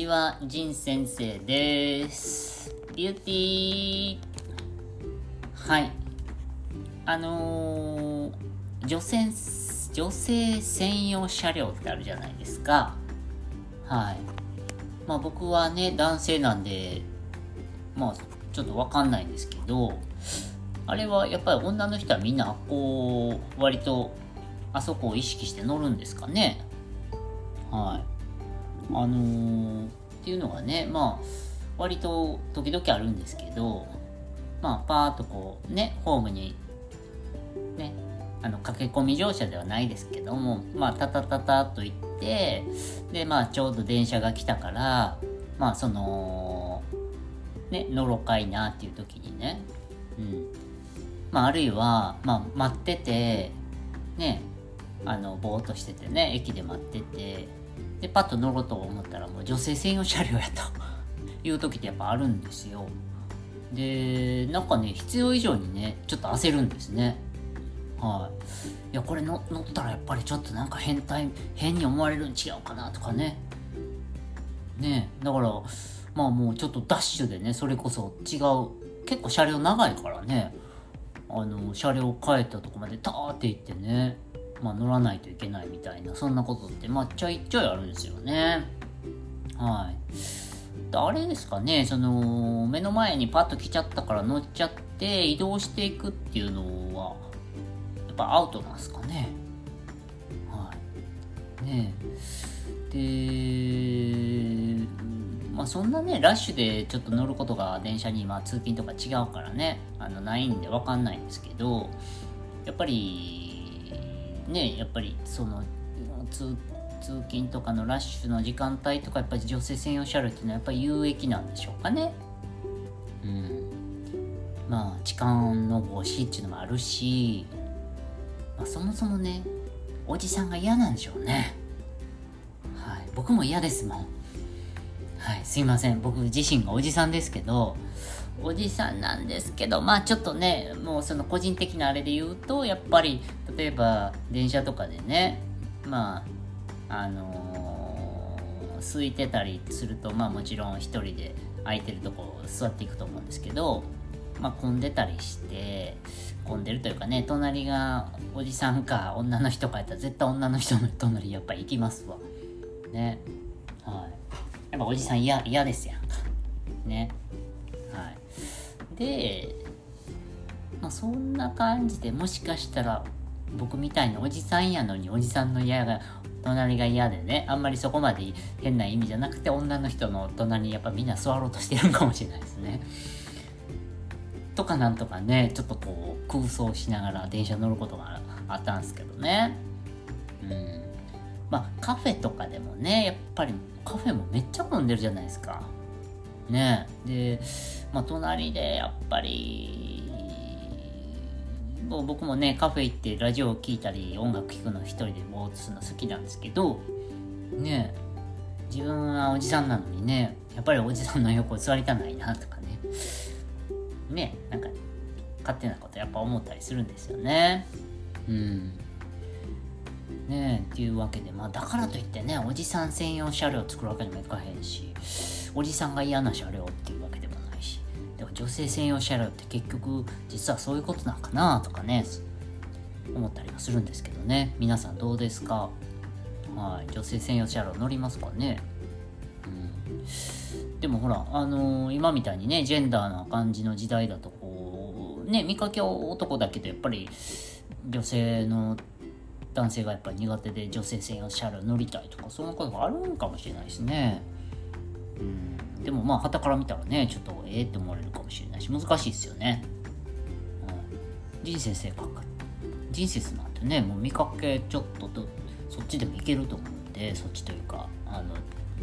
ちは、ジン先生です。ビューティー。はい。あのー、女性、女性専用車両ってあるじゃないですか。はい。まあ僕はね、男性なんで、まあちょっとわかんないんですけど、あれはやっぱり女の人はみんなこう、割とあそこを意識して乗るんですかね。はい。あのー、っていうのがね、まあ、割と時々あるんですけど、まあ、パーッとこう、ね、ホームに、ね、あの、駆け込み乗車ではないですけども、まあ、タタタタと行って、で、まあ、ちょうど電車が来たから、まあ、その、ね、乗ろかいなっていう時にね、うん。まあ、あるいは、まあ、待ってて、ね、あの、ぼーっとしててね、駅で待ってて、で、パッと乗ろうと思ったらもう女性専用車両やという時ってやっぱあるんですよ。で、なんかね、必要以上にね、ちょっと焦るんですね。はい。いや、これ乗乗ったらやっぱりちょっとなんか変態、変に思われるん違うかなとかね。ねだから、まあもうちょっとダッシュでね、それこそ違う、結構車両長いからね、あの、車両変えたとこまでターって行ってね、まあ、乗らないといけないみたいなそんなことってまあちょいちょいあるんですよね。はい。あれですかねその目の前にパッと来ちゃったから乗っちゃって移動していくっていうのはやっぱアウトなんですかね。はい。ね。でまあそんなねラッシュでちょっと乗ることが電車にまあ通勤とか違うからねあのないんで分かんないんですけどやっぱりねやっぱりその通通勤とかのラッシュの時間帯とかやっぱり女性専用車両っていうのはやっぱり有益なんでしょうかね。うん。まあ痴漢の防止っていうのもあるし、まあ、そもそもねおじさんが嫌なんでしょうね。はい。僕も嫌ですもんはいすいません。僕自身がおじさんですけどおじさんなんですけどまあちょっとねもうその個人的なあれで言うとやっぱり例えば電車とかでねまああのー空いてたりするとまあもちろん一人で空いてるとこ座っていくと思うんですけどまあ混んでたりして混んでるというかね隣がおじさんか女の人かやったら絶対女の人の隣やっぱ行きますわ。ね。はい。ぱおじさん嫌嫌ですやんかねはいで、まあ、そんな感じでもしかしたら僕みたいなおじさんやのにおじさんの嫌が隣が嫌でねあんまりそこまで変な意味じゃなくて女の人の隣にやっぱみんな座ろうとしてるかもしれないですね。とかなんとかねちょっとこう空想しながら電車乗ることがあったんですけどね。うんまあカフェとかでもねやっぱりカフェもめっちゃ混んでるじゃないですか。ね。で、まあ、隣でやっぱりもう僕もねカフェ行ってラジオを聴いたり音楽聴くの一人でぼーっとするの好きなんですけどね。自分はおじさんなのにねやっぱりおじさんの横座りたないなとかね。ねなんか勝手なことやっぱ思ったりするんですよね。うん。ねえっていうわけでまあだからといってねおじさん専用車両作るわけにもいかへんしおじさんが嫌な車両っていうわけでもないしでも女性専用車両って結局実はそういうことなんかなとかね思ったりもするんですけどね。皆さんどうですか？はい女性専用車両乗りますかね？うん。でもほらあのー今みたいにねジェンダーな感じの時代だとこうね見かけは男だけどやっぱり女性の男性がやっぱり苦手で女性専用車両乗りたいとかそんなことがあるんかもしれないですね。うん。でもまあ傍から見たらねちょっとええって思われるかもしれないし難しいですよね、うん、人生性格人生なんてねもう見かけちょっととそっちでもいけると思うんでそっちというかあの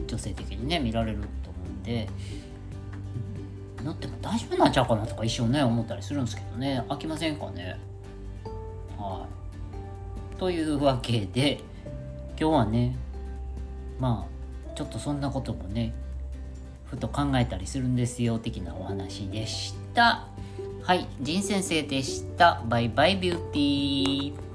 女性的にね見られると思うんで乗っても大丈夫なんちゃうかなとか一瞬ね思ったりするんですけどね。飽きませんかね？はいというわけで今日はねまあちょっとそんなこともねふと考えたりするんですよ的なお話でした。はい仁先生でした。バイバイビューティー。